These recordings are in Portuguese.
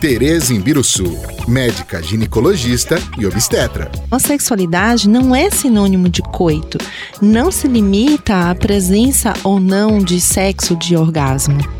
Tereza Imbiruçu, médica ginecologista e obstetra. A sexualidade não é sinônimo de coito. Não se limita à presença ou não de sexo de orgasmo.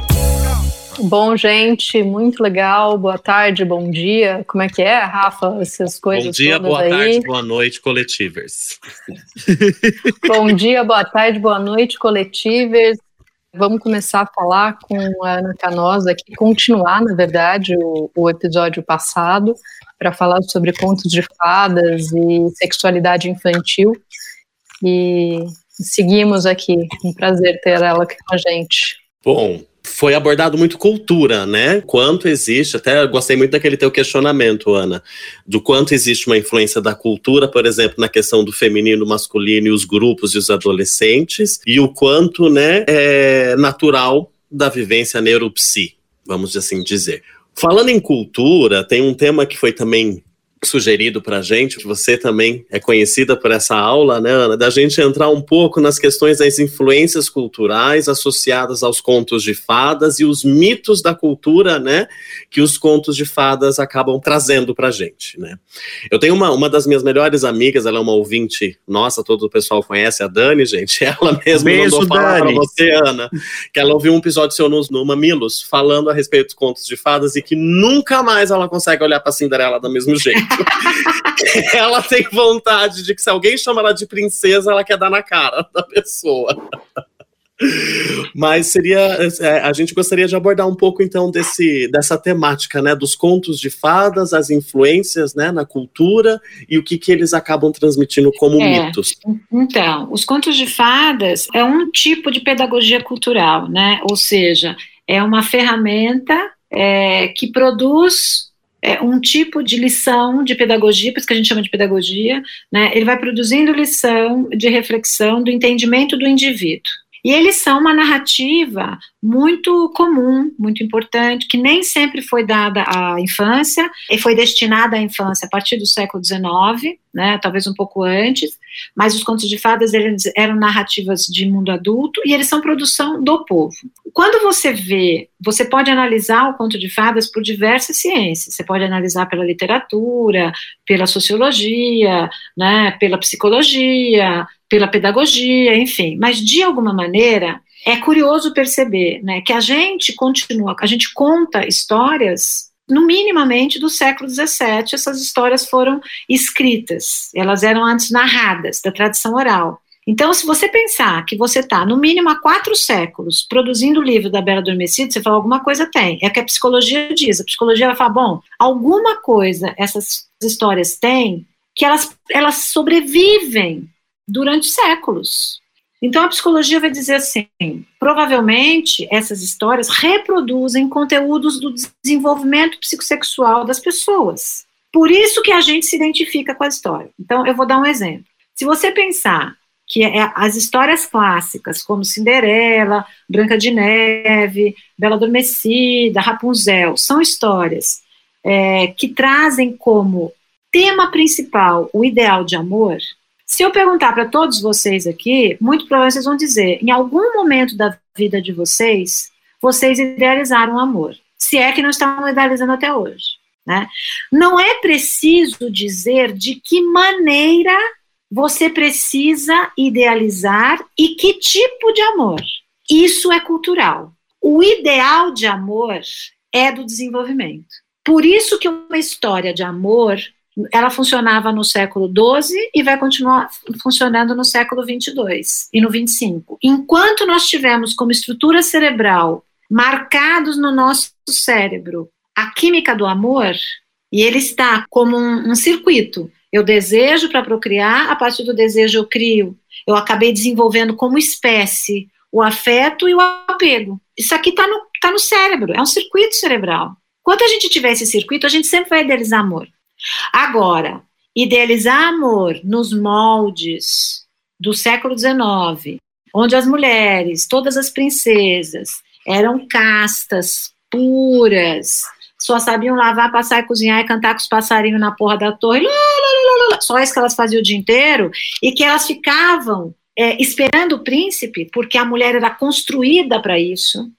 Bom, gente, muito legal. Boa tarde, bom dia. Como é que é, Rafa? Essas coisas Bom dia, boa aí. tarde, boa noite, coletivers. bom dia, boa tarde, boa noite, coletivers. Vamos começar a falar com a Ana Canosa aqui, continuar, na verdade, o, o episódio passado, para falar sobre contos de fadas e sexualidade infantil. E seguimos aqui. Um prazer ter ela aqui com a gente. Bom, foi abordado muito cultura, né? Quanto existe, até gostei muito daquele teu questionamento, Ana, do quanto existe uma influência da cultura, por exemplo, na questão do feminino, masculino e os grupos e os adolescentes, e o quanto, né, é natural da vivência neuropsi, vamos assim dizer. Falando em cultura, tem um tema que foi também sugerido para a gente, você também é conhecida por essa aula, né, Ana, da gente entrar um pouco nas questões das influências culturais associadas aos contos de fadas e os mitos da cultura, né, que os contos de fadas acabam trazendo para a gente, né. Eu tenho uma, uma das minhas melhores amigas, ela é uma ouvinte nossa, todo o pessoal conhece, a Dani, gente, ela mesma Beijo, mandou falar para você, Ana, que ela ouviu um episódio seu no, no Mamilos, falando a respeito dos contos de fadas e que nunca mais ela consegue olhar para Cinderela do mesmo jeito. ela tem vontade de que se alguém chama ela de princesa, ela quer dar na cara da pessoa. Mas seria. é, a gente gostaria de abordar um pouco, então, desse, dessa temática, né? Dos contos de fadas, as influências né, na cultura e o que, que eles acabam transmitindo como É. mitos. Então, os contos de fadas é um tipo de pedagogia cultural, né? Ou seja, é uma ferramenta é, que produz é, um tipo de lição de pedagogia, por isso que a gente chama de pedagogia, né? Ele vai produzindo lição de reflexão do entendimento do indivíduo. E eles são uma narrativa muito comum, muito importante, que nem sempre foi dada à infância, e foi destinada à infância a partir do século XIX, né, talvez um pouco antes, mas os contos de fadas eram narrativas de mundo adulto e eles são produção do povo. Quando você vê, você pode analisar o conto de fadas por diversas ciências. Você pode analisar pela literatura, pela sociologia, né, pela psicologia, pela pedagogia, enfim. Mas de alguma maneira é curioso perceber, né, que a gente continua, a gente conta histórias no minimamente do século XVII. Essas histórias foram escritas, elas eram antes narradas da tradição oral. Então, se você pensar que você está, no mínimo, há quatro séculos produzindo o livro da Bela Adormecida, você fala, alguma coisa tem. É o que a psicologia diz. A psicologia vai falar, bom, alguma coisa essas histórias têm que elas, elas sobrevivem durante séculos. Então, a psicologia vai dizer assim: provavelmente essas histórias reproduzem conteúdos do desenvolvimento psicossexual das pessoas. Por isso que a gente se identifica com a história. Então, eu vou dar um exemplo. Se você pensar que é as histórias clássicas, como Cinderela, Branca de Neve, Bela Adormecida, Rapunzel, são histórias é, que trazem como tema principal o ideal de amor. Se eu perguntar para todos vocês aqui, muito provavelmente vocês vão dizer: em algum momento da vida de vocês, vocês idealizaram o amor. Se é que não estão idealizando até hoje. Né? Não é preciso dizer de que maneira você precisa idealizar e que tipo de amor. Isso é cultural. O ideal de amor é do desenvolvimento. Por isso que uma história de amor ela funcionava no século XII e vai continuar funcionando no século XXII e no XXV. Enquanto nós tivermos como estrutura cerebral marcados no nosso cérebro a química do amor, e ele está como um, um circuito. Eu desejo para procriar, a partir do desejo eu crio. Eu acabei desenvolvendo como espécie o afeto e o apego. Isso aqui está no, tá no cérebro, é um circuito cerebral. Quando a gente tiver esse circuito, a gente sempre vai idealizar amor. Agora, idealizar amor nos moldes do século XIX, onde as mulheres, todas as princesas, eram castas, puras, só sabiam lavar, passar cozinhar e cantar com os passarinhos na porra da torre, só isso que elas faziam o dia inteiro, e que elas ficavam é, esperando o príncipe, porque a mulher era construída para isso,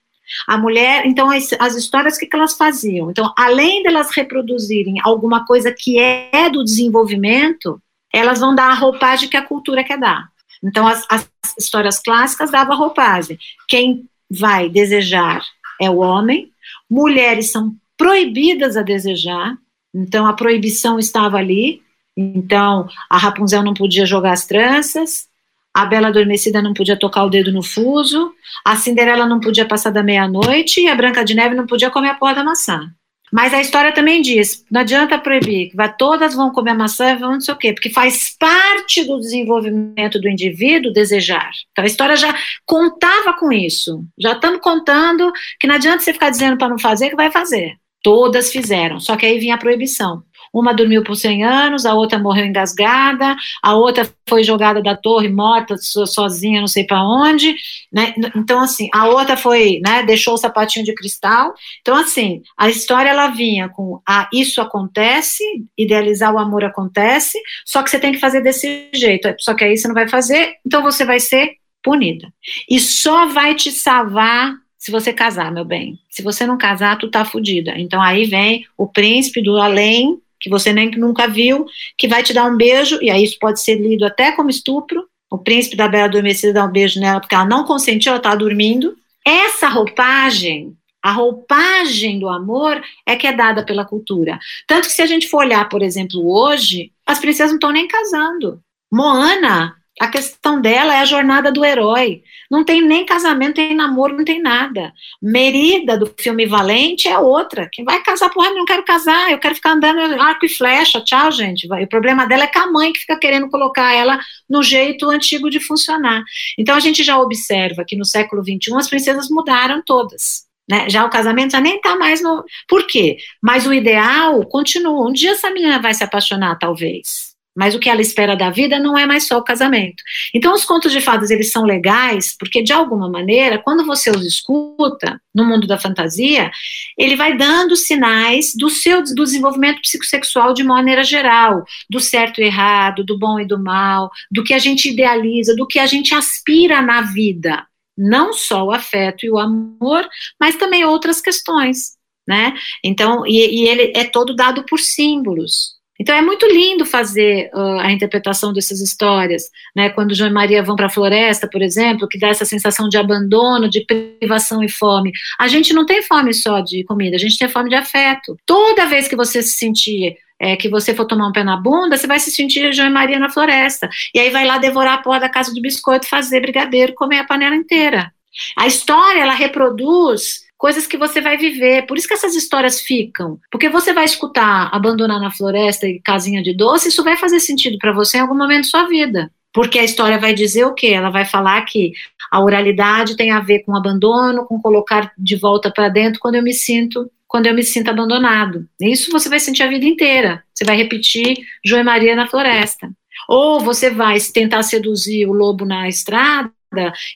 a mulher, então, as, as histórias, o que, que elas faziam? Então, além delas reproduzirem alguma coisa que é do desenvolvimento, elas vão dar a roupagem que a cultura quer dar. Então, as, as histórias clássicas davam a roupagem. Quem vai desejar é o homem, mulheres são proibidas a desejar, então a proibição estava ali, então a Rapunzel não podia jogar as tranças, a Bela Adormecida não podia tocar o dedo no fuso, a Cinderela não podia passar da meia-noite e a Branca de Neve não podia comer a porra da maçã. Mas a história também diz: não adianta proibir, vai, todas vão comer maçã, vão não sei o quê, porque faz parte do desenvolvimento do indivíduo desejar. Então a história já contava com isso. Já estamos contando que não adianta você ficar dizendo para não fazer, que vai fazer. Todas fizeram, só que aí vinha a proibição. Uma dormiu por 100 anos, a outra morreu engasgada, a outra foi jogada da torre morta sozinha, não sei para onde, né? Então assim, a outra foi, né, deixou o sapatinho de cristal. Então assim, a história ela vinha com ah, isso acontece, idealizar o amor acontece, só que você tem que fazer desse jeito. Só que aí você não vai fazer, então você vai ser punida. E só vai te salvar se você casar, meu bem. Se você não casar, tu tá fudida. Então aí vem o príncipe do além que você nem nunca viu, que vai te dar um beijo, e aí isso pode ser lido até como estupro. O príncipe da Bela Adormecida dá um beijo nela porque ela não consentiu, ela está dormindo. Essa roupagem, a roupagem do amor, é que é dada pela cultura. Tanto que se a gente for olhar, por exemplo, hoje, as princesas não estão nem casando. Moana a questão dela é a jornada do herói. Não tem nem casamento, nem namoro, não tem nada. Merida, do filme Valente, é outra. Quem vai casar, porra, não quero casar, eu quero ficar andando arco e flecha, tchau, gente. O problema dela é com a mãe que fica querendo colocar ela no jeito antigo de funcionar. Então a gente já observa que no século XXI as princesas mudaram todas. Né? Já o casamento já nem está mais no. Por quê? Mas o ideal continua. Um dia essa menina vai se apaixonar, talvez. Mas o que ela espera da vida não é mais só o casamento. Então, os contos de fadas, eles são legais, porque, de alguma maneira, quando você os escuta, no mundo da fantasia, ele vai dando sinais do seu do desenvolvimento psicossexual de maneira geral, do certo e errado, do bom e do mal, do que a gente idealiza, do que a gente aspira na vida. Não só o afeto e o amor, mas também outras questões, né? Então, e, e ele é todo dado por símbolos. Então é muito lindo fazer uh, a interpretação dessas histórias, né? Quando João e Maria vão para a floresta, por exemplo, que dá essa sensação de abandono, de privação e fome. A gente não tem fome só de comida, a gente tem fome de afeto. Toda vez que você se sentir é, que você for tomar um pé na bunda, você vai se sentir João e Maria na floresta. E aí vai lá devorar a porra da casa de biscoito, fazer brigadeiro, comer a panela inteira. A história, ela reproduz coisas que você vai viver. Por isso que essas histórias ficam. Porque você vai escutar abandonar na floresta e casinha de doce, isso vai fazer sentido para você em algum momento da sua vida. Porque a história vai dizer o quê? Ela vai falar que a oralidade tem a ver com abandono, com colocar de volta para dentro quando eu me sinto quando eu me sinto abandonado. Isso você vai sentir a vida inteira. Você vai repetir João Maria na floresta. Ou você vai tentar seduzir o lobo na estrada,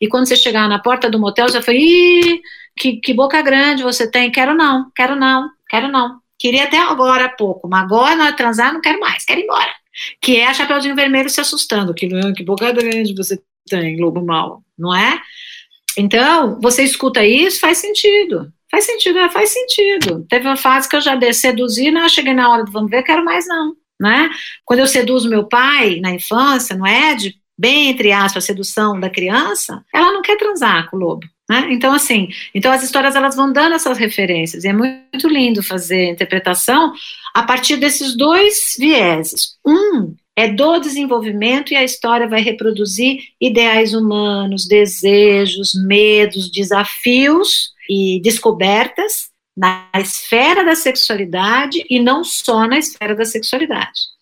e quando você chegar na porta do motel, falar, Ih, que, que boca grande você tem, quero não, quero não, quero não. Queria até agora há pouco, mas agora na transar não quero mais, quero ir embora. Que é a Chapeuzinho Vermelho se assustando, que, que boca grande você tem, lobo mal, não é? Então, você escuta isso, faz sentido. Faz sentido, é, faz sentido. Teve uma fase que eu já seduzi, não, cheguei na hora do vamos ver, quero mais não, né? Quando eu seduzo meu pai na infância, não é? Bem entre aspas, sedução da criança, ela não quer transar com o lobo. Né? Então, assim, então as histórias elas vão dando essas referências, e é muito lindo fazer interpretação a partir desses dois vieses. Um é do desenvolvimento e a história vai reproduzir ideais humanos, desejos, medos, desafios e descobertas na esfera da sexualidade e não só na esfera da sexualidade.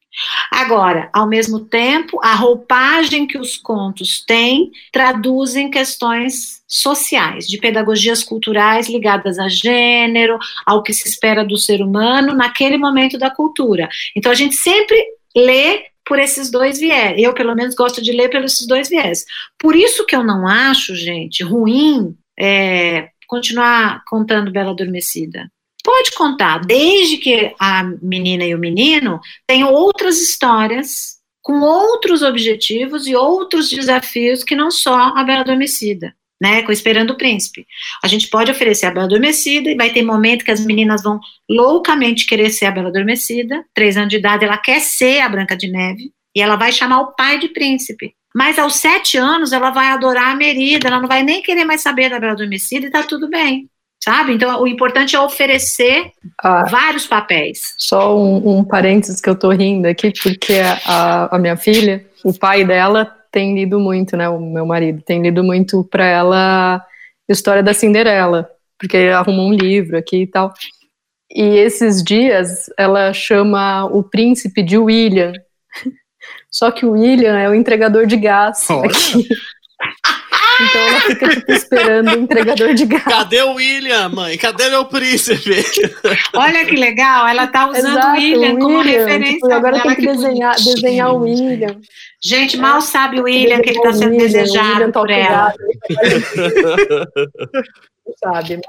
Agora, ao mesmo tempo, a roupagem que os contos têm traduzem questões sociais, de pedagogias culturais ligadas a gênero, ao que se espera do ser humano naquele momento da cultura. Então, a gente sempre lê por esses dois viés. Eu, pelo menos, gosto de ler pelos dois viés. Por isso que eu não acho, gente, ruim é, continuar contando Bela Adormecida. Pode contar, desde que a menina e o menino tenham outras histórias com outros objetivos e outros desafios que não só a Bela Adormecida, né, com Esperando o Príncipe. A gente pode oferecer a Bela Adormecida e vai ter momento que as meninas vão loucamente querer ser a Bela Adormecida, três anos de idade, ela quer ser a Branca de Neve, e ela vai chamar o pai de príncipe. Mas aos sete anos ela vai adorar a Merida, ela não vai nem querer mais saber da Bela Adormecida e tá tudo bem sabe? Então, o importante é oferecer ah, vários papéis. Só um, um, parênteses que eu tô rindo aqui, porque a, a, minha filha, o pai dela tem lido muito, né? O meu marido tem lido muito para ela história da Cinderela, porque ele arrumou um livro aqui e tal. E esses dias ela chama o príncipe de William. Só que o William é o entregador de gás Olha. aqui. Então ela fica tipo, esperando o entregador de gás. Cadê o William, mãe? Cadê meu príncipe? Olha que legal, ela tá usando Exato, o William como referência. Tipo, agora tem que, que desenhar, desenhar o William. Gente, mal sabe o William que ele está sendo William, desejado por ela. sabe.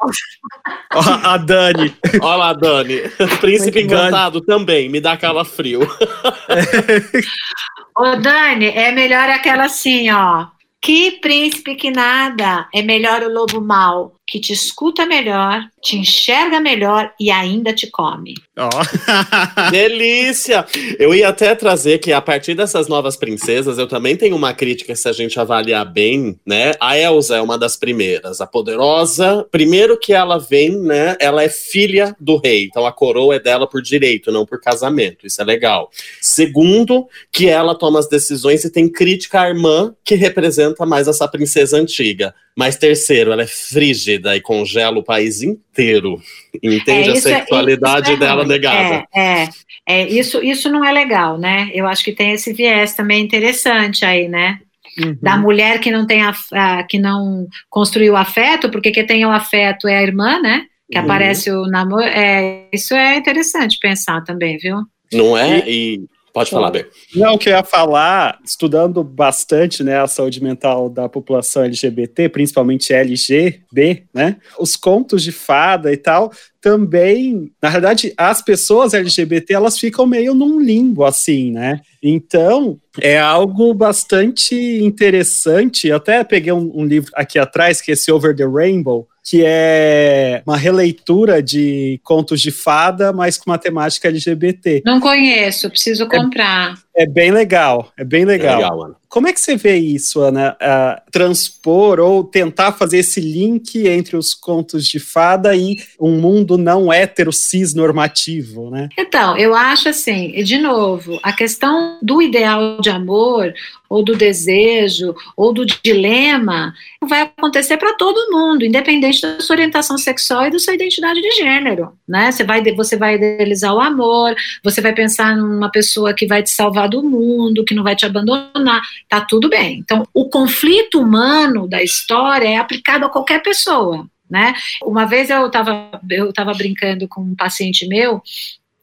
a Dani. Olha lá, Dani. Príncipe Muito encantado também, me dá calafrio. Ô, Dani, é melhor aquela assim, ó. Que príncipe que nada, é melhor o lobo mau, que te escuta melhor, te enxerga melhor e ainda te come. Oh. Delícia! Eu ia até trazer que a partir dessas novas princesas, eu também tenho uma crítica se a gente avaliar bem, né? A Elsa é uma das primeiras, a poderosa. Primeiro que ela vem, né? Ela é filha do rei, então a coroa é dela por direito, não por casamento. Isso é legal. Segundo, que ela toma as decisões e tem crítica à irmã, que representa mais essa princesa antiga. Mas terceiro, ela é frígida e congela o país inteiro. Entende é, a é- sexualidade é, dela negada. É, é, é, isso, isso não é legal, né? Eu acho que tem esse viés também interessante aí, né? Uhum. Da mulher que não tem a, a, que não construiu afeto, porque quem tem o afeto é a irmã, né? Que uhum. aparece o namoro. É, isso é interessante pensar também, viu? Não é? E, Pode falar, Ber. Não, que eu ia falar, estudando bastante né, a saúde mental da população LGBT, principalmente LGB, né? Os contos de fada e tal, também, na verdade, as pessoas LGBT, elas ficam meio num limbo, assim, né? Então, é algo bastante interessante. Eu até peguei um, um livro aqui atrás, que é esse Over the Rainbow, que é uma releitura de contos de fada, mas com uma temática LGBT. Não conheço, preciso comprar. É, é bem legal, é bem legal. É legal Como é que você vê isso, Ana? Uh, transpor ou tentar fazer esse link entre os contos de fada e um mundo não hétero cis normativo, né? Então, eu acho assim, de novo, a questão do ideal de amor ou do desejo, ou do dilema, vai acontecer para todo mundo, independente da sua orientação sexual e da sua identidade de gênero, né? Você vai, você vai idealizar o amor, você vai pensar numa pessoa que vai te salvar do mundo, que não vai te abandonar, tá tudo bem. Então, o conflito humano da história é aplicado a qualquer pessoa, né? Uma vez eu estava eu tava brincando com um paciente meu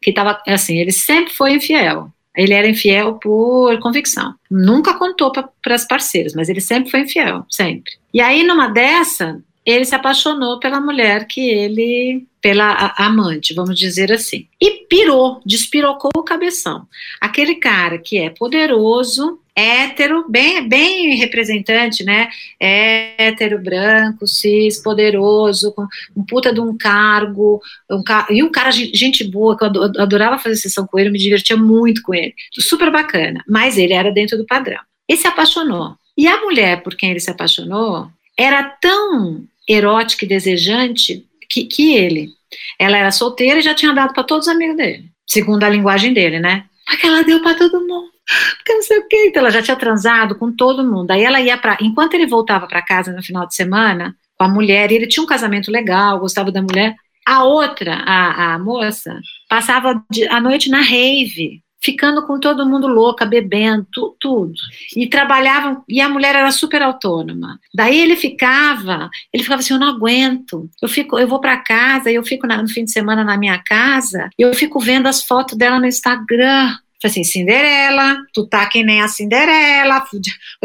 que estava assim, ele sempre foi infiel, ele era infiel por convicção. Nunca contou para as parceiras, mas ele sempre foi infiel, sempre. E aí, numa dessa, ele se apaixonou pela mulher que ele, pela amante, vamos dizer assim. E pirou, despirocou o cabeção. Aquele cara que é poderoso, hétero, bem, bem representante, né? Hétero, branco, cis, poderoso, com um puta de um cargo, um e um cara, gente boa, que eu adorava fazer sessão com ele, me divertia muito com ele. Super bacana, mas ele era dentro do padrão. E se apaixonou. E a mulher por quem ele se apaixonou era tão erótica e desejante que, que ele. Ela era solteira e já tinha dado para todos os amigos dele, segundo a linguagem dele, né? Porque ela deu para todo mundo. Porque não sei o quê. Então ela já tinha transado com todo mundo. Aí ela ia para. Enquanto ele voltava para casa no final de semana, com a mulher, e ele tinha um casamento legal, gostava da mulher. A outra, a, a moça, passava a noite na rave, ficando com todo mundo louca, bebendo, tu, tudo. E trabalhavam, e a mulher era super autônoma. Daí ele ficava, ele ficava assim, eu não aguento. Eu fico, eu vou para casa, eu fico na, no fim de semana na minha casa, eu fico vendo as fotos dela no Instagram. Assim, Cinderela, tu tá que nem a Cinderela.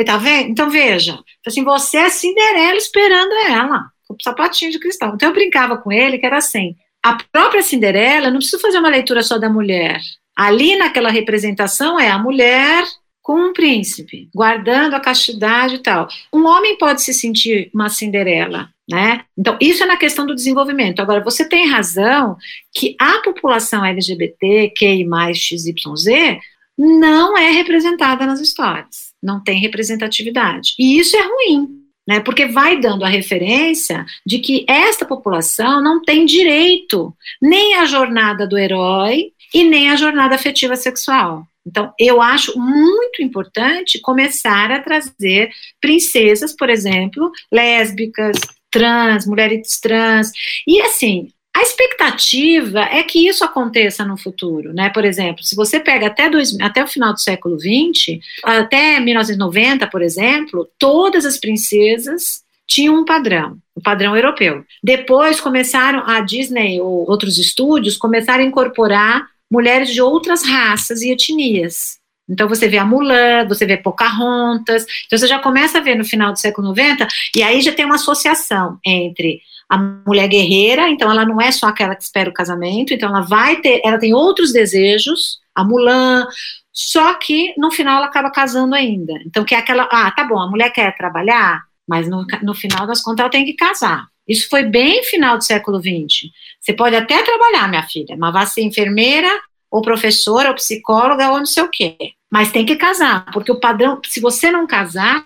Tá vendo? Então veja, assim, você é Cinderela esperando ela, com o sapatinho de cristal. Então eu brincava com ele que era assim, a própria Cinderela, não precisa fazer uma leitura só da mulher. Ali naquela representação é a mulher com um príncipe, guardando a castidade e tal. Um homem pode se sentir uma Cinderela, né? Então, isso é na questão do desenvolvimento. Agora, você tem razão que a população LGBT, mais XYZ, não é representada nas histórias, não tem representatividade. E isso é ruim, né? Porque vai dando a referência de que esta população não tem direito nem à jornada do herói e nem à jornada afetiva sexual. Então, eu acho muito importante começar a trazer princesas, por exemplo, lésbicas, trans, mulheres trans. E assim, a expectativa é que isso aconteça no futuro, né? Por exemplo, se você pega até, dois, até o final do século XX, até 1990, por exemplo, todas as princesas tinham um padrão, um padrão europeu. Depois começaram a Disney ou outros estúdios começaram a incorporar mulheres de outras raças e etnias. Então você vê a Mulan, você vê Pocahontas, então você já começa a ver no final do século XIX, e aí já tem uma associação entre a mulher guerreira, então ela não é só aquela que espera o casamento, então ela vai ter, ela tem outros desejos, a Mulan, só que no final ela acaba casando ainda. Então que é aquela, ah, tá bom, a mulher quer trabalhar, mas no, no final das contas ela tem que casar. Isso foi bem final do século XX. Você pode até trabalhar, minha filha, mas vai ser enfermeira, ou professora, ou psicóloga, ou não sei o quê. Mas tem que casar, porque o padrão, se você não casar,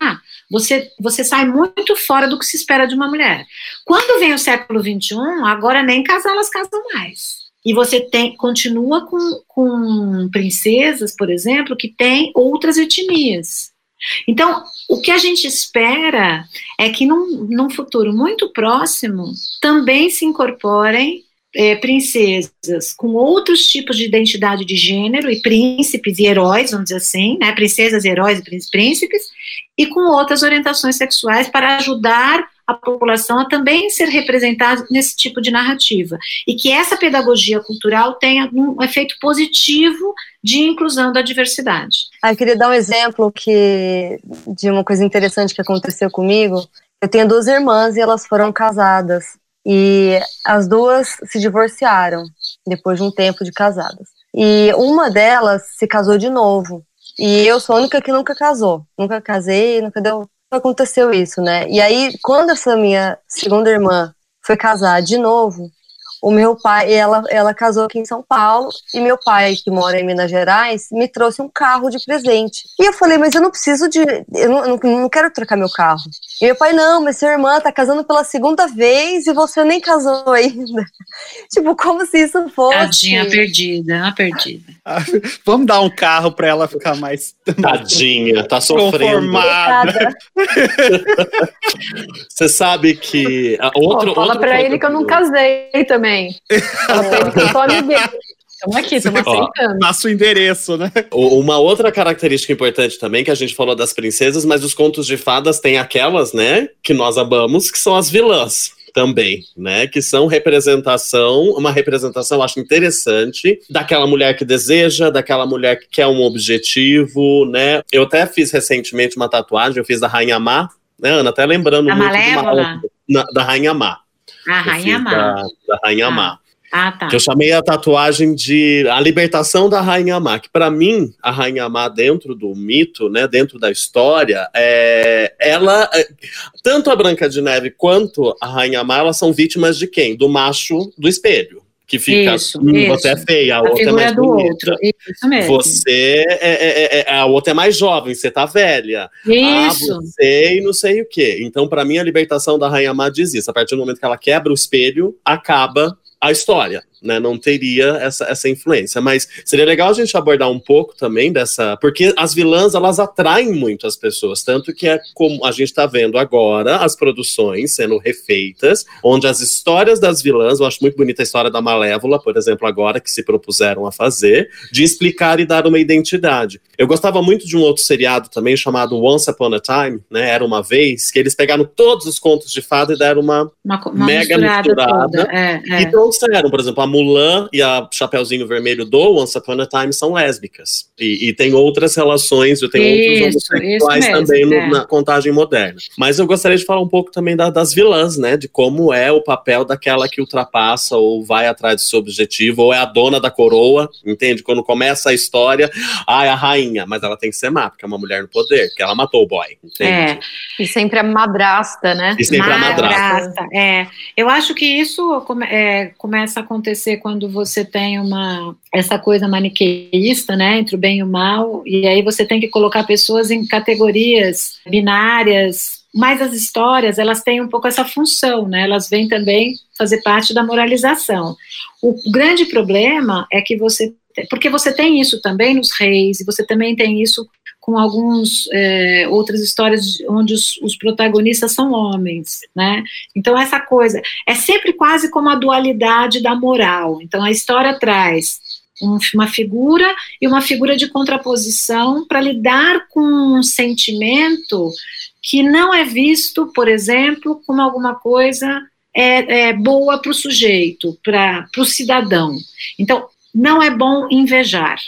você, você sai muito fora do que se espera de uma mulher. Quando vem o século XXI, agora nem casar elas casam mais. E você tem, continua com, com princesas, por exemplo, que têm outras etnias. Então, o que a gente espera é que num, num futuro muito próximo também se incorporem é, princesas com outros tipos de identidade de gênero, e príncipes e heróis, vamos dizer assim, né, princesas, heróis e príncipes, e com outras orientações sexuais para ajudar a população a também ser representada nesse tipo de narrativa. E que essa pedagogia cultural tenha um efeito positivo de inclusão da diversidade. Ah, eu queria dar um exemplo que, de uma coisa interessante que aconteceu comigo. Eu tenho duas irmãs e elas foram casadas. E as duas se divorciaram depois de um tempo de casadas. E uma delas se casou de novo. E eu sou a única que nunca casou. Nunca casei, nunca deu. Aconteceu isso, né? E aí, quando essa minha segunda irmã foi casar de novo, o meu pai, ela, ela casou aqui em São Paulo, e meu pai, que mora em Minas Gerais, me trouxe um carro de presente. E eu falei, mas eu não preciso de. Eu não, não, não quero trocar meu carro. E meu pai, não, mas sua irmã tá casando pela segunda vez e você nem casou ainda. tipo, como se isso fosse. Tadinha perdida, perdida. Vamos dar um carro para ela ficar mais. Tadinha, tá sofrendo. Você sabe que. Outro, Pô, fala para ele que eu não casei também. Ele que. Estamos aqui, estamos aceitando. Passa o endereço, né? Uma outra característica importante também, que a gente falou das princesas, mas os contos de fadas têm aquelas, né, que nós amamos, que são as vilãs também, né? Que são representação, uma representação, acho interessante, daquela mulher que deseja, daquela mulher que quer um objetivo, né? Eu até fiz recentemente uma tatuagem, eu fiz da Rainha Má, né, Ana? Até lembrando a muito Malévola? uma, da Rainha Má. A Rainha Má. Da, da Rainha ah. Má. Ah, tá. Que eu chamei a tatuagem de a libertação da Rainha Má, que para mim, a Rainha Má dentro do mito, né, dentro da história, é, ela, é, tanto a Branca de Neve quanto a Rainha Má, elas são vítimas de quem? Do macho do espelho que fica, Isso, hum, isso. você é feia, a, A outra é mais do bonita. outro. Isso mesmo. Você é, é- é- a outra é mais jovem, você tá velha. Isso. Ah, você e não sei o quê. Então, pra mim, a libertação da Rainha Má diz isso. A partir do momento que ela quebra o espelho, acaba a história. Né, não teria essa, essa influência, mas seria legal a gente abordar um pouco também dessa, porque as vilãs elas atraem muito as pessoas, tanto que é como a gente está vendo agora as produções sendo refeitas, onde as histórias das vilãs, eu acho muito bonita a história da Malévola, por exemplo, agora que se propuseram a fazer, de explicar e dar uma identidade. Eu gostava muito de um outro seriado também chamado Once Upon a Time, né? Era uma vez que eles pegaram todos os contos de fada e deram uma Uma, uma mega misturada, misturada. toda. É, é. e trouxeram, por exemplo, a Mulan e a Chapeuzinho Vermelho do Once Upon a Time são lésbicas. E, e tem outras relações, tem outros Isso, homossexuais mesmo, também no- é. na contagem moderna. Mas eu gostaria de falar um pouco também da- das vilãs, né? De como é o papel daquela que ultrapassa ou vai atrás do seu objetivo, ou é a dona da coroa, entende? Quando começa a história, ah, é a rainha, mas ela tem que ser má, porque é uma mulher no poder, porque ela matou o boy, entende? É. E sempre a madrasta, né? E sempre a madrasta. É, eu acho que isso come- é, começa a acontecer quando você tem uma essa coisa maniqueísta, né, entre o bem e o mal, e aí você tem que colocar pessoas em categorias binárias. Mas as histórias, elas têm um pouco essa função, né? Elas vêm também fazer parte da moralização. O grande problema é que você porque você tem isso também nos reis, e você também tem isso com alguns é, outras histórias de- onde os, os protagonistas são homens, né? Então essa coisa é sempre quase como a dualidade da moral. Então a história traz um- uma figura e uma figura de contraposição para lidar com um sentimento que não é visto, por exemplo, como alguma coisa é, é boa para o sujeito, para o cidadão. Então não é bom invejar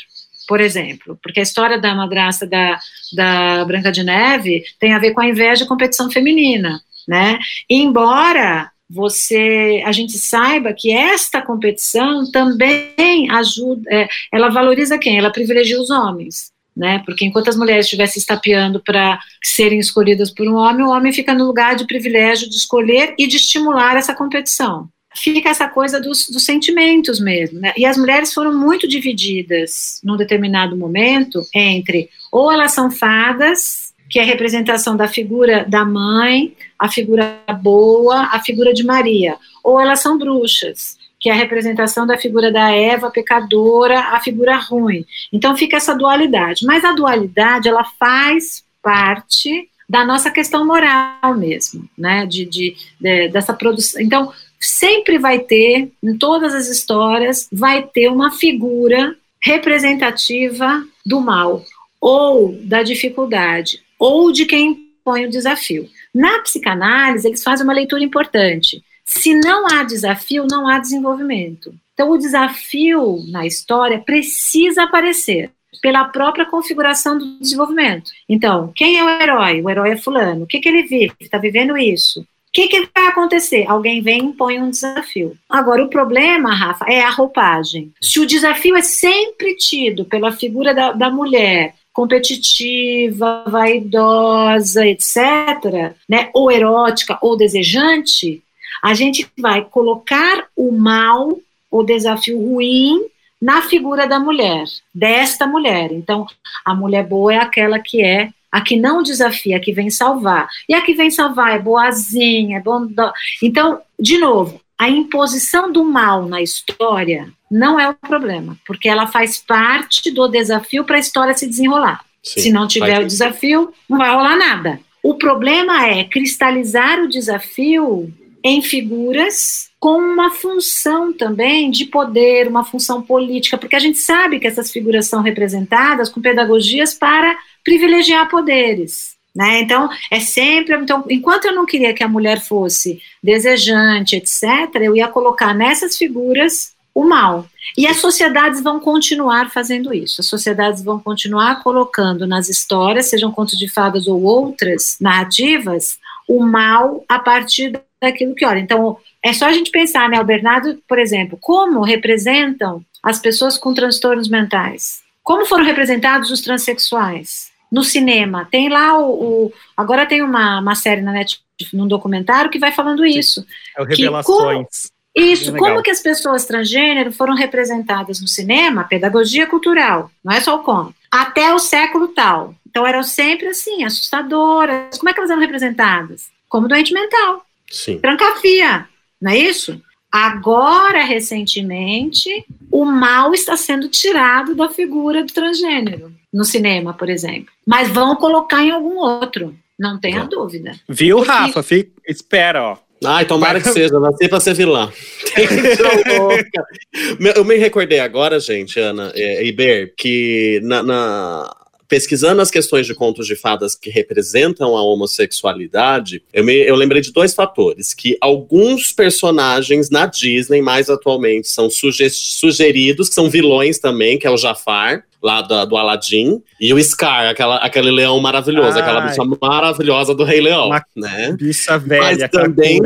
por exemplo, porque a história da madrasta da, da Branca de Neve tem a ver com a inveja e competição feminina, né? Embora você, a gente saiba que esta competição também ajuda, é, ela valoriza quem? Ela privilegia os homens, né? Porque enquanto as mulheres estivessem estapeando para serem escolhidas por um homem, o homem fica no lugar de privilégio de escolher e de estimular essa competição fica essa coisa dos, dos sentimentos mesmo. Né? E as mulheres foram muito divididas num determinado momento entre ou elas são fadas, que é a representação da figura da mãe, a figura boa, a figura de Maria, ou elas são bruxas, que é a representação da figura da Eva pecadora, a figura ruim. Então fica essa dualidade. Mas a dualidade ela faz parte da nossa questão moral mesmo, né? De, de, de dessa produção. Então sempre vai ter, em todas as histórias, vai ter uma figura representativa do mal, ou da dificuldade, ou de quem põe o desafio. Na psicanálise, eles fazem uma leitura importante. Se não há desafio, não há desenvolvimento. Então, o desafio na história precisa aparecer pela própria configuração do desenvolvimento. Então, quem é o herói? O herói é fulano. O que, que ele vive? Está vivendo isso. O que, que vai acontecer? Alguém vem e impõe um desafio. Agora, o problema, Rafa, é a roupagem. Se o desafio é sempre tido pela figura da, da mulher, competitiva, vaidosa, etc., né, ou erótica ou desejante, a gente vai colocar o mal, o desafio ruim, na figura da mulher, desta mulher. Então, a mulher boa é aquela que é a que não desafia, a que vem salvar. E a que vem salvar é boazinha, é bondosa. Então, de novo, a imposição do mal na história não é o problema, porque ela faz parte do desafio para a história se desenrolar. Sim, se não tiver o desafio, não vai rolar nada. O problema é cristalizar o desafio em figuras com uma função também de poder, uma função política, porque a gente sabe que essas figuras são representadas com pedagogias para privilegiar poderes. Né? Então, é sempre. Então, enquanto eu não queria que a mulher fosse desejante, etc., eu ia colocar nessas figuras o mal. E as sociedades vão continuar fazendo isso. As sociedades vão continuar colocando nas histórias, sejam contos de fadas ou outras narrativas, o mal a partir daquilo que olha. Então, é só a gente pensar, né? O Bernardo, por exemplo, como representam as pessoas com transtornos mentais? Como foram representados os transexuais? No cinema, tem lá o. o agora tem uma, uma série na Netflix, num documentário, que vai falando isso. É o Que Revelações. Isso, como que as pessoas transgênero foram representadas no cinema, pedagogia cultural, não é só o como, até o século tal. Então eram sempre assim, assustadoras. Como é que elas eram representadas? Como doente mental. Sim. Trancafia, não é isso? Agora, recentemente, o mal está sendo tirado da figura do transgênero, no cinema, por exemplo. Mas vão colocar em algum outro, não tenha dúvida. Viu, Rafa? Fica, espera, ó. Ai, tomara que seja, nasci pra ser vilã. eu me recordei agora, gente, Ana e Iber, que na, na, pesquisando as questões de contos de fadas que representam a homossexualidade, eu, me, eu lembrei de dois fatores: que alguns personagens na Disney, mais atualmente, são suge sugeridos, que são vilões também, que é o Jafar, lá do, do Aladdin, e o Scar, aquela, aquele leão maravilhoso, Ai. aquela bicha maravilhosa do Rei Leão, Uma né? Bicha velha, Mas também,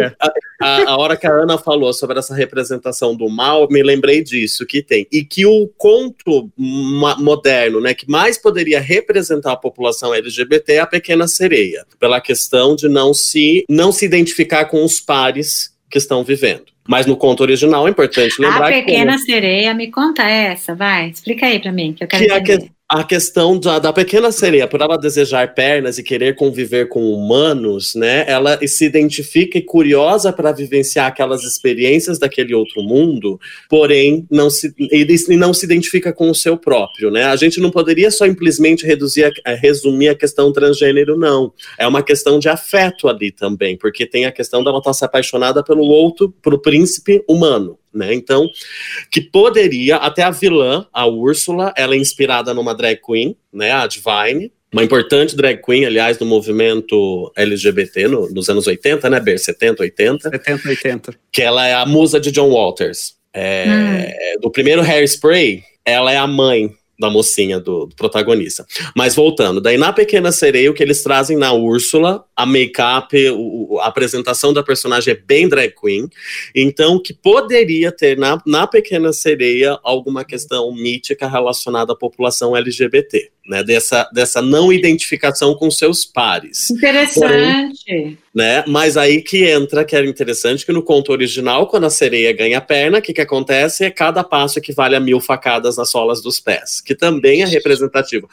a, a, hora que a Ana falou sobre essa representação do mal, me lembrei disso, que tem. E que o conto moderno, né, que mais poderia representar a população LGBT é a Pequena Sereia, pela questão de não se, não se identificar com os pares que estão vivendo. Mas no conto original é importante lembrar que. A Pequena que, Sereia, me conta essa, vai, explica aí para mim, que eu quero que entender a questão da, da, pequena sereia, por ela desejar pernas e querer conviver com humanos, né? Ela se identifica e curiosa para vivenciar aquelas experiências daquele outro mundo, porém não se e não se identifica com o seu próprio, né? A gente não poderia só simplesmente reduzir, a, resumir a questão transgênero, não. É uma questão de afeto ali também, porque tem a questão dela estar tá se apaixonada pelo outro, pelo príncipe humano né? Então, que poderia, até a vilã, a Úrsula, ela é inspirada numa drag queen, né? A Divine, uma importante drag queen, aliás, do movimento LGBT no, nos anos 80, né, Ber? 70, 80. 70, 80. Que ela é a musa de John Walters. É, hum. Do primeiro Hairspray, ela é a mãe da mocinha do, do, protagonista. Mas voltando, daí na Pequena Sereia, o que eles trazem na Úrsula, a make-up, a apresentação da personagem é bem drag queen, então que poderia ter na, na Pequena Sereia alguma questão mítica relacionada à população LGBT né, dessa, dessa não identificação com seus pares. Interessante. Porém, né, mas aí que entra, que era interessante, que no conto original, quando a sereia ganha perna, o que, que acontece é cada passo equivale a mil facadas nas solas dos pés, que também é representativo.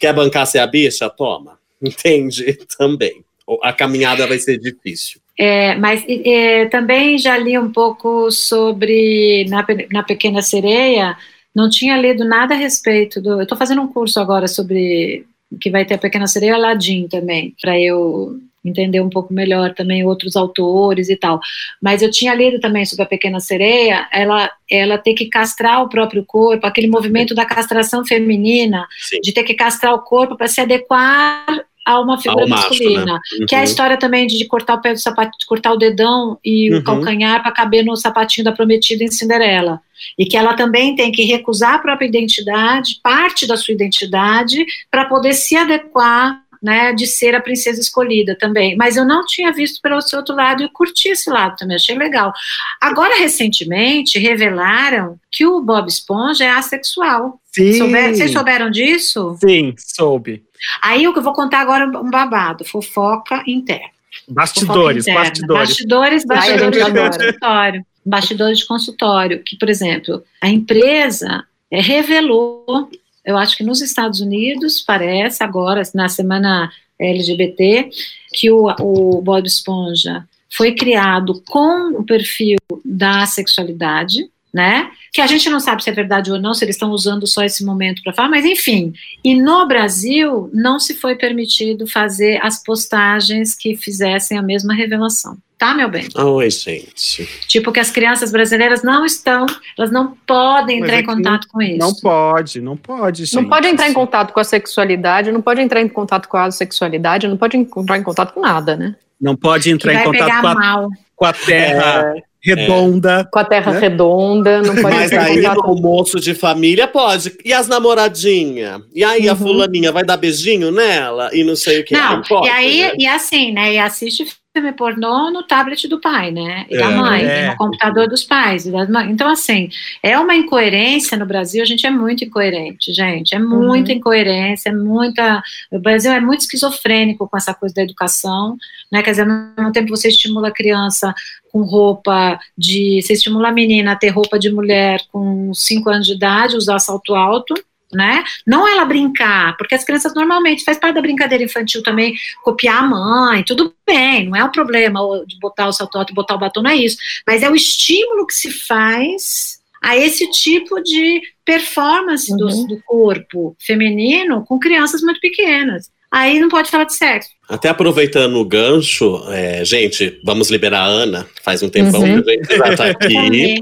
Quer bancar ser a bicha? Toma. Entende? Também. A caminhada vai ser difícil. É, mas é, também já li um pouco sobre, na, na Pequena Sereia, não tinha lido nada a respeito do. Eu estou fazendo um curso agora sobre que vai ter a Pequena Sereia Aladdin também, para eu entender um pouco melhor também outros autores e tal. Mas eu tinha lido também sobre a Pequena Sereia, ela ela ter que castrar o próprio corpo, aquele movimento da castração feminina, Sim. de ter que castrar o corpo para se adequar a uma figura masculina. Macho, né? uhum. Que é a história também de, de cortar o pé do sapato, de cortar o dedão e uhum. o calcanhar para caber no sapatinho da prometida em Cinderela. E que ela também tem que recusar a própria identidade, parte da sua identidade, para poder se adequar né, de ser a princesa escolhida também. Mas eu não tinha visto pelo seu outro lado e curti esse lado também, achei legal. Agora, recentemente, revelaram que o Bob Esponja é assexual. Sim. Souber, vocês souberam disso? Sim, soube. Aí o que eu vou contar agora é um babado, fofoca interna. Bastidores, fofoca bastidores. Bastidores, bastidores de consultório. Bastidores de consultório, que, por exemplo, a empresa é, revelou, eu acho que nos Estados Unidos, parece, agora, na semana LGBT, que o, o Bob Esponja foi criado com o perfil da sexualidade, né? Que a gente não sabe se é verdade ou não, se eles estão usando só esse momento para falar, mas enfim. E no Brasil não se foi permitido fazer as postagens que fizessem a mesma revelação. Tá, meu bem? Oi, gente. Tipo que as crianças brasileiras não estão, elas não podem entrar em contato com isso. Não pode, não pode, gente. Não pode entrar em contato com a sexualidade, não pode entrar em contato com a sexualidade, não pode entrar em contato com nada, né? Não pode entrar em contato com a, com a terra. É redonda. É. Com a terra né? redonda, não pode Mas aí o moço de família pode. E as namoradinhas? E aí uhum. a fulaninha vai dar beijinho nela? E não sei o que. Não, aí pode, e aí, né? e assim, né? E assiste filme pornô no tablet do pai, né? E É, da mãe, é. e no computador dos pais. E das mães. Então, assim, é uma incoerência no Brasil, a gente é muito incoerente, gente. É muita incoerência, é muita. O Brasil é muito esquizofrênico com essa coisa da educação, né? Quer dizer, ao mesmo tempo você estimula a criança com roupa de. Você estimula a menina a ter roupa de mulher com 5 anos de idade, usar salto alto. Né? Não ela brincar, porque as crianças normalmente faz parte da brincadeira infantil também copiar a mãe, tudo bem, não é o problema o- de botar o salto alto e botar o batom, não é isso, mas é o estímulo que se faz a esse tipo de performance do, Uhum. do corpo feminino com crianças muito pequenas. Aí não pode falar de sexo. Até aproveitando o gancho, é, gente, vamos liberar a Ana. Faz um tempão Uhum. que a gente já tá aqui.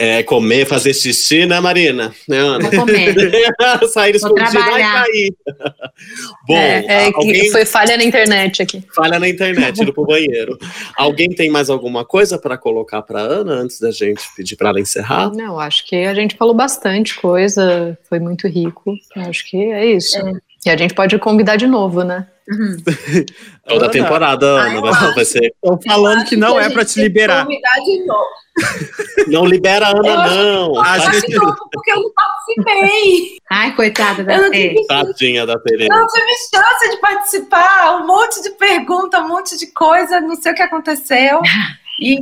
Comer, É, comer, fazer xixi, né, Marina? Né, Ana? vou comer. Sair escondido, trabalhar. cair. Bom, é, é alguém foi falha na internet aqui. falha na internet, indo pro banheiro. Alguém tem mais alguma coisa para colocar para Ana antes da gente pedir para ela encerrar? Não, acho que a gente falou bastante coisa, foi muito rico. Acho que é isso. E a gente pode convidar de novo, né? Uhum. Toda Ana, temporada, Ana, Ah, eu vai, acho. vai ser. Estão falando que não a é pra te que liberar. Convidar de novo. Não libera a Eu Ana, acho não. A Convidar gente- de novo, porque eu não participei. Ai, coitada Eu da não tive, Tadinha da Tereza. não tive chance de participar. Um monte de pergunta, um monte de coisa, não sei o que aconteceu. E,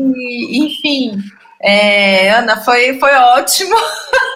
enfim, é, Ana, foi, foi ótimo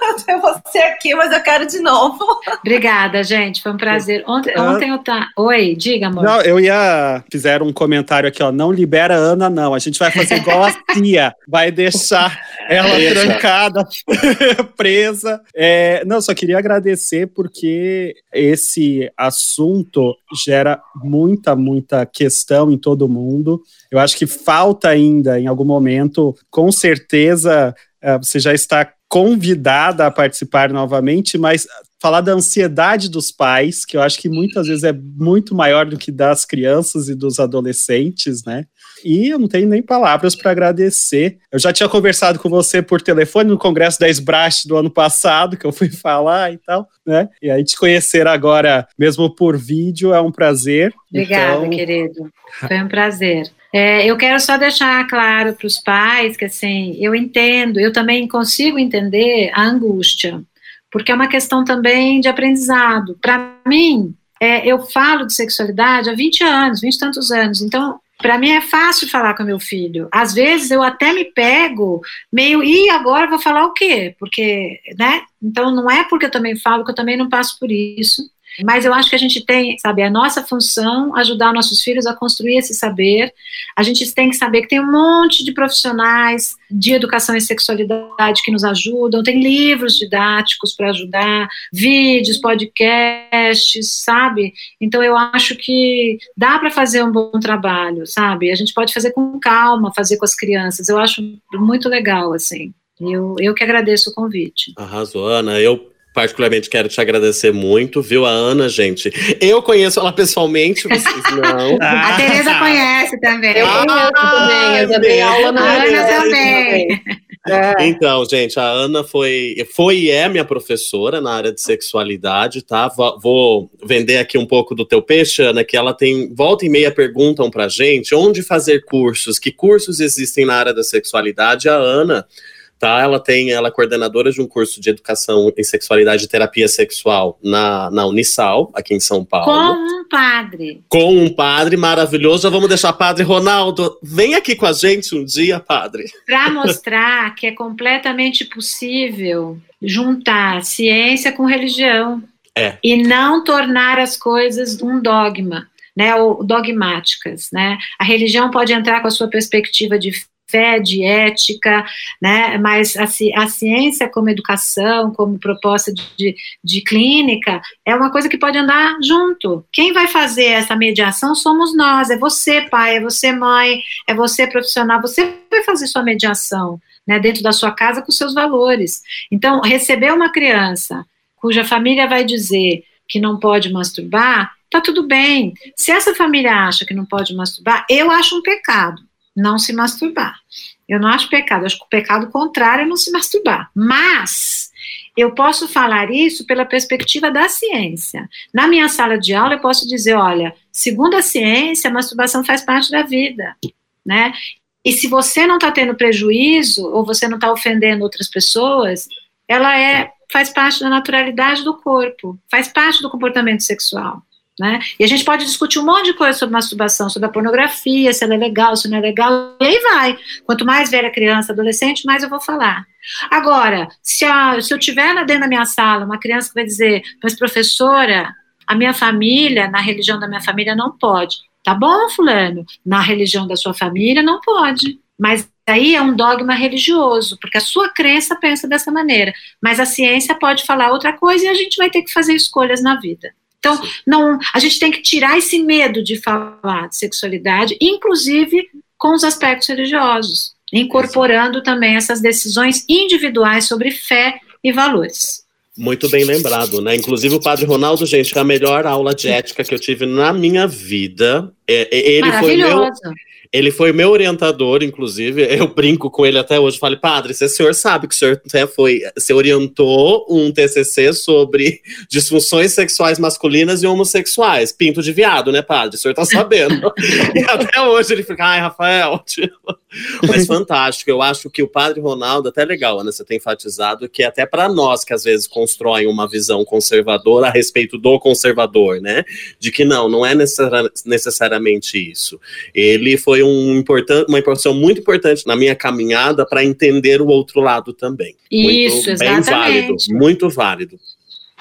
ter você aqui, mas eu quero de novo. Obrigada, gente. Foi um prazer. Ontem, Ah. ontem eu tá. Oi, diga, amor. Não, eu ia. Fizeram um comentário aqui, ó. Não libera a Ana, não. A gente vai fazer igual a Cia. Vai deixar ela Deixa. trancada, presa. É, não, só queria agradecer porque esse assunto gera muita, muita questão em todo mundo. Eu acho que falta ainda, em algum momento, com certeza, eh, você já está convidada a participar novamente, mas falar da ansiedade dos pais, que eu acho que muitas vezes é muito maior do que das crianças e dos adolescentes, né? E eu não tenho nem palavras para agradecer. Eu já tinha conversado com você por telefone no Congresso da Esbrache do ano passado, que eu fui falar e tal, né? E aí te conhecer agora, mesmo por vídeo, é um prazer. Obrigada, Então, querido. Foi um prazer. É, eu quero só deixar claro para os pais que, assim, eu entendo, eu também consigo entender a angústia, porque é uma questão também de aprendizado. Para mim, é, eu falo de sexualidade há 20 anos, 20 e tantos anos, então. Para mim é fácil falar com meu filho. Às vezes eu até me pego meio, e agora vou falar o quê? Porque, né? Então não é porque eu também falo que eu também não passo por isso. Mas eu acho que a gente tem, sabe, a nossa função ajudar nossos filhos a construir esse saber. A gente tem que saber que tem um monte de profissionais de educação e sexualidade que nos ajudam, tem livros didáticos para ajudar, vídeos, podcasts, sabe? Então eu acho que dá para fazer um bom trabalho, sabe? A gente pode fazer com calma, fazer com as crianças. Eu acho muito legal, assim. Eu, eu que agradeço o convite. Arrasou, Ana. Eu particularmente quero te agradecer muito, viu? A Ana, gente. Eu conheço ela pessoalmente, vocês não. A Tereza conhece também. Eu Ah, conheço também, eu já dei aula na A Ana também. É. Então, gente, a Ana foi, foi e é minha professora na área de sexualidade, tá? Vou, vou vender aqui um pouco do teu peixe, Ana, que ela tem, volta e meia perguntam pra gente onde fazer cursos, que cursos existem na área da sexualidade. A Ana, tá? Ela tem, ela é coordenadora de um curso de educação em sexualidade e terapia sexual na, na Unisal, aqui em São Paulo Com um padre. com um padre maravilhoso. Já vamos deixar padre Ronaldo. Vem aqui com a gente um dia, padre. Para mostrar que é completamente possível juntar ciência com religião. É. E não tornar as coisas um dogma, né? Ou dogmáticas, né? A religião pode entrar com a sua perspectiva de fé, de ética, né? Mas a, a ciência como educação, como proposta de, de, de clínica, é uma coisa que pode andar junto. Quem vai fazer essa mediação somos nós, é você, pai, é você, mãe, é você, profissional, você vai fazer sua mediação, né? Dentro da sua casa com seus valores. Então, receber uma criança cuja família vai dizer que não pode masturbar, tá tudo bem. Se essa família acha que não pode masturbar, eu acho um pecado não se masturbar. Eu não acho pecado, acho que o pecado contrário é não se masturbar. Mas eu posso falar isso pela perspectiva da ciência. Na minha sala de aula, eu posso dizer: olha, segundo a ciência, a masturbação faz parte da vida, né? E se você não está tendo prejuízo, ou você não está ofendendo outras pessoas, ela é faz parte da naturalidade do corpo, faz parte do comportamento sexual. Né? E a gente pode discutir um monte de coisa sobre masturbação, sobre a pornografia, se ela é legal, se não é legal, e aí vai. Quanto mais velha a criança, adolescente, mais eu vou falar. Agora, se, a, se eu tiver dentro da minha sala uma criança que vai dizer, mas professora, a minha família, na religião da minha família, não pode. Tá bom, fulano, na religião da sua família, não pode. Mas aí é um dogma religioso, porque a sua crença pensa dessa maneira. Mas a ciência pode falar outra coisa e a gente vai ter que fazer escolhas na vida. Então, não, a gente tem que tirar esse medo de falar de sexualidade, inclusive com os aspectos religiosos, incorporando também essas decisões individuais sobre fé e valores. Muito bem lembrado, né? Inclusive o Padre Ronaldo, gente, a melhor aula de ética que eu tive na minha vida. É, é ele foi meu ele foi meu orientador, inclusive. Eu brinco com ele até hoje. Falei, padre, se o senhor sabe que o senhor até foi. Você orientou um TCC sobre disfunções sexuais masculinas e homossexuais. Pinto de viado, né, padre? O senhor tá sabendo. e até hoje ele fica, ai, Rafael. Tipo. Mas fantástico. Eu acho que o padre Ronaldo, até legal, Ana, você tem enfatizado que até para nós que às vezes constroem uma visão conservadora a respeito do conservador, né? De que não, não é necessariamente isso. Ele foi um uma importação muito importante na minha caminhada para entender o outro lado também. Isso, muito, exatamente. Bem válido, muito válido.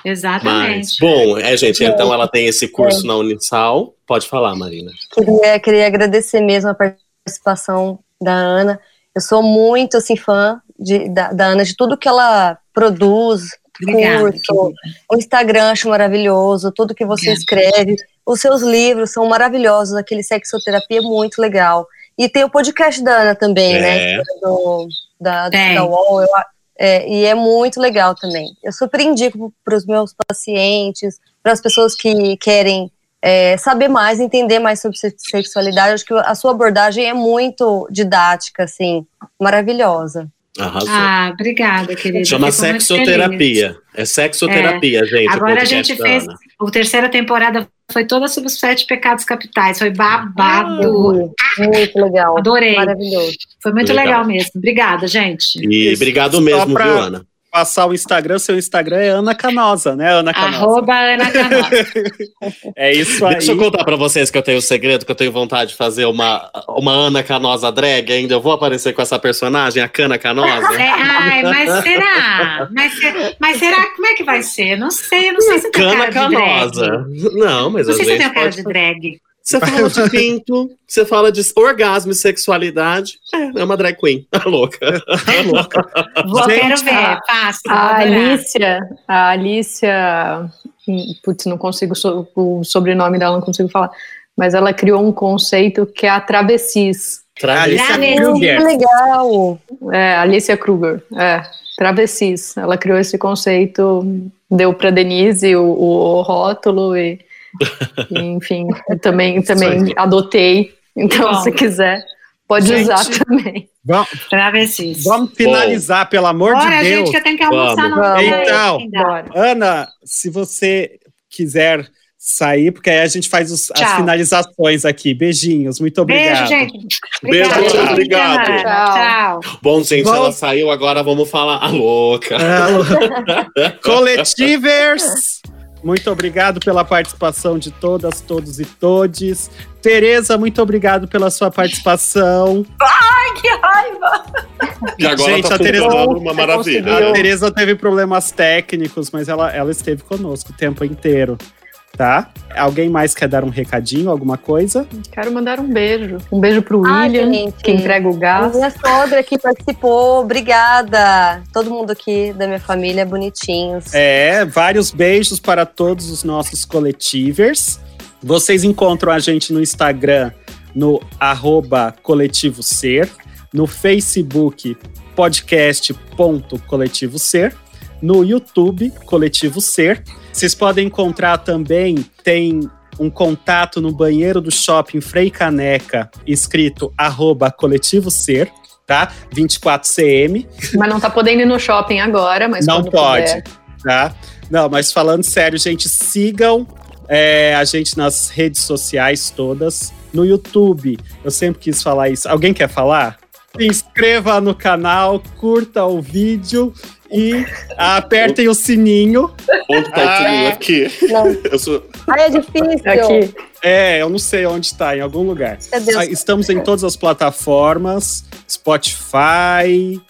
Exatamente. Mas, bom, é, gente, então ela tem esse curso é. na Unisal. Pode falar, Marina. Queria, queria agradecer mesmo a participação da Ana. Eu sou muito, assim, fã de, da, da Ana, de tudo que ela produz, Obrigada, curso, o Instagram acho maravilhoso, tudo que você Obrigada. escreve. Os seus livros são maravilhosos, aquele sexoterapia é muito legal. E tem o podcast da Ana também, né, é. né? Do, da, da UOL, eu, é, e é muito legal também. Eu super indico para os meus pacientes, para as pessoas que querem é, saber mais, entender mais sobre sexualidade. Acho que a sua abordagem é muito didática, assim, maravilhosa. Arrasou. Ah, obrigada, querida. Chama sexoterapia. É sexoterapia, é. gente. Agora a gente fez. A terceira temporada foi toda sobre os sete pecados capitais. Foi babado. Ah, muito legal. Adorei. Maravilhoso. Foi muito legal, legal mesmo. Obrigada, gente. E obrigado mesmo, pra... viu, Ana? Passar o Instagram, seu Instagram é Ana Canosa, né, Ana Canosa? Arroba Ana Canosa. é isso aí. Deixa eu contar pra vocês que eu tenho um segredo, que eu tenho vontade de fazer uma, uma Ana Canosa drag ainda. Eu vou aparecer com essa personagem, a Cana Canosa. É, ai, mas será? Mas, mas, será? Como é que vai ser? Não sei, não sei se tem cara Canosa. de drag. Não, mas Não sei se tem cara de drag. Você fala de pinto, você fala de orgasmo e sexualidade. É, é uma drag queen. Tá louca. Tá louca. Vou, quero ver, passa. A Alicia, a Alicia, putz, não consigo, o sobrenome dela não consigo falar, mas ela criou um conceito que é a travessis. Alicia Kruger. legal. É, Alicia Kruger, é, travessis. Ela criou esse conceito, deu para Denise o, o rótulo e enfim, também, também adotei. Então, Bom. se quiser, pode gente, usar também. Vamos, vamos finalizar, Bom. pelo amor Bora, de Deus. gente, que eu tenho que almoçar vamos. no Então, Ana, se você quiser sair, porque aí a gente faz os, as finalizações aqui. Beijinhos, muito obrigado. Beijo, gente. Beijo, obrigado. Tchau. Bom, gente, Bom, ela saiu, agora vamos falar a louca. Coletivers! Muito obrigado pela participação de todas, todos e todes. Tereza, muito obrigado pela sua participação. Ai, que raiva! E agora Gente, tá a Tereza, uma maravilha. A Tereza teve problemas técnicos, mas ela, ela esteve conosco o tempo inteiro tá? Alguém mais quer dar um recadinho, alguma coisa? Quero mandar um beijo. Um beijo pro ah, William, gente, que entrega o gás. Minha sogra que participou, obrigada. Todo mundo aqui da minha família, bonitinhos. É, vários beijos para todos os nossos coletivers. Vocês encontram a gente no Instagram, no arroba coletivo ser, no Facebook podcast.coletivo ser, no YouTube Coletivo Ser vocês podem encontrar também, tem um contato no banheiro do shopping Frei Caneca, escrito arroba coletivo ser, tá? 24CM. Mas não tá podendo ir no shopping agora, mas Não pode, puder. tá? Não, mas falando sério, gente, sigam é, a gente nas redes sociais todas. No YouTube, eu sempre quis falar isso. Alguém quer falar? Se inscreva no canal, curta o vídeo e apertem o sininho. Onde tá o sininho? Aqui. Não. Eu sou. Ai, é difícil. Aqui. É, eu não sei onde tá, em algum lugar. Deus. Ah, Estamos em todas as plataformas, Spotify,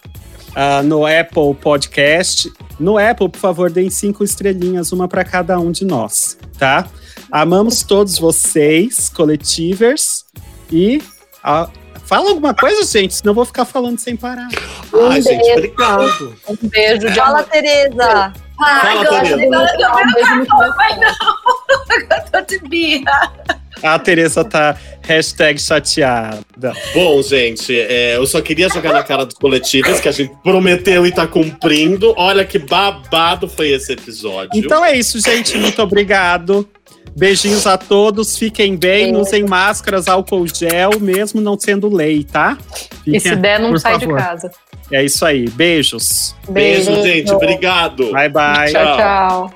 ah, no Apple Podcast. No Apple, por favor, deem cinco estrelinhas, uma para cada um de nós, tá? Amamos todos vocês, coletivers, e ah, fala alguma coisa, gente, senão eu vou ficar falando sem parar. Ai, Um gente, beijo. obrigado. Um beijo de Fala. Tereza. Ai, Fala, gosto. Tereza. Agora eu Um beijo muito não não. Eu tô de birra. A Tereza tá hashtag chateada. Bom, gente, é, eu só queria jogar na cara dos coletivos que a gente prometeu e tá cumprindo. Olha que babado foi esse episódio. Então é isso, gente. Muito obrigado. Beijinhos a todos, fiquem bem, Beijo. usem máscaras, álcool gel, mesmo não sendo lei, tá? E se der, não sai favor. de casa. É isso aí. Beijos. Beijo, gente. Obrigado. Bye, bye. Tchau, tchau.